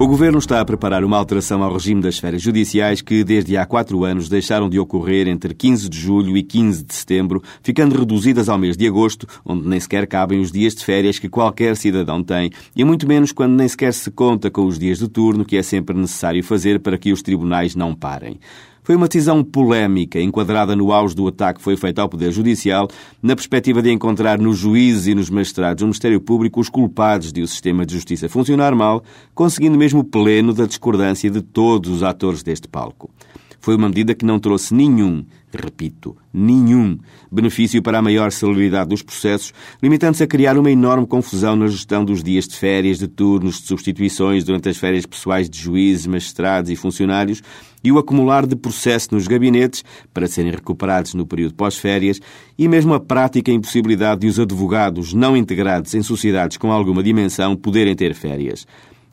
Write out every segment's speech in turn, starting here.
O Governo está a preparar uma alteração ao regime das férias judiciais que, desde há quatro anos, deixaram de ocorrer entre 15 de julho e 15 de setembro, ficando reduzidas ao mês de agosto, onde nem sequer cabem os dias de férias que qualquer cidadão tem, e muito menos quando nem sequer se conta com os dias de turno que é sempre necessário fazer para que os tribunais não parem. Foi uma decisão polémica, enquadrada no auge do ataque que foi feito ao Poder Judicial, na perspectiva de encontrar nos juízes e nos magistrados do Ministério Público os culpados de o sistema de justiça funcionar mal, conseguindo mesmo pleno da discordância de todos os atores deste palco. Foi uma medida que não trouxe nenhum, repito, nenhum benefício para a maior celeridade dos processos, limitando-se a criar uma enorme confusão na gestão dos dias de férias, de turnos, de substituições durante as férias pessoais de juízes, magistrados e funcionários e o acumular de processo nos gabinetes para serem recuperados no período pós-férias e mesmo a prática impossibilidade de os advogados não integrados em sociedades com alguma dimensão poderem ter férias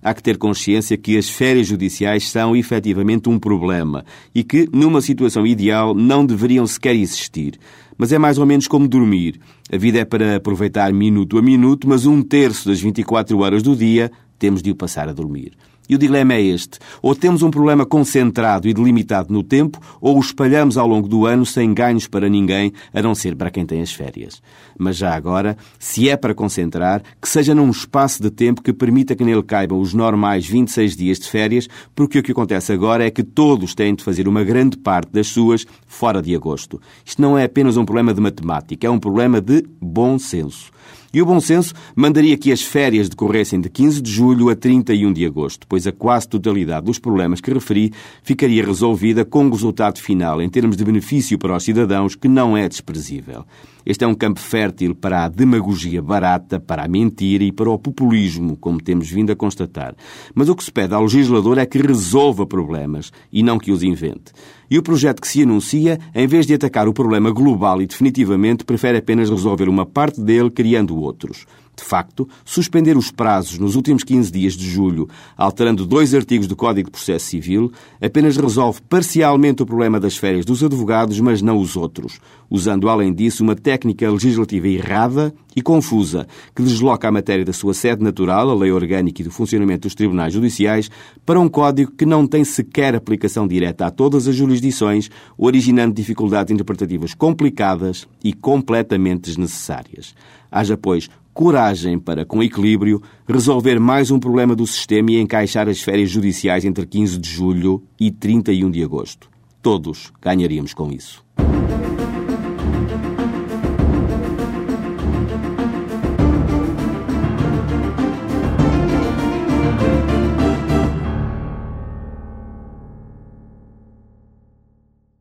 há que ter consciência que as férias judiciais são efetivamente um problema e que, numa situação ideal, não deveriam sequer existir. Mas é mais ou menos como dormir. A vida é para aproveitar minuto a minuto, mas um terço das 24 horas do dia temos de o passar a dormir. E o dilema é este. Ou temos um problema concentrado e delimitado no tempo, ou o espalhamos ao longo do ano sem ganhos para ninguém, a não ser para quem tem as férias. Mas já agora, se é para concentrar, que seja num espaço de tempo que permita que nele caibam os normais 26 dias de férias, porque o que acontece agora é que todos têm de fazer uma grande parte das suas fora de agosto. Isto não é apenas um problema de matemática, é um problema de bom senso. E o bom senso mandaria que as férias decorressem de 15 de julho a 31 de agosto, pois a quase totalidade dos problemas que referi ficaria resolvida com o resultado final em termos de benefício para os cidadãos que não é desprezível. Este é um campo fértil para a demagogia barata, para a mentira e para o populismo, como temos vindo a constatar. Mas o que se pede ao legislador é que resolva problemas e não que os invente. E o projeto que se anuncia, em vez de atacar o problema global e definitivamente, prefere apenas resolver uma parte dele criando outros. De facto, suspender os prazos nos últimos 15 dias de julho, alterando dois artigos do Código de Processo Civil, apenas resolve parcialmente o problema das férias dos advogados, mas não os outros, usando além disso uma técnica legislativa errada e confusa, que desloca a matéria da sua sede natural, a lei orgânica e do funcionamento dos tribunais judiciais, para um código que não tem sequer aplicação direta a todas as jurisdições, originando dificuldades interpretativas complicadas e completamente desnecessárias. Haja, pois, coragem para, com equilíbrio, resolver mais um problema do sistema e encaixar as férias judiciais entre 15 de julho e 31 de agosto. Todos ganharíamos com isso.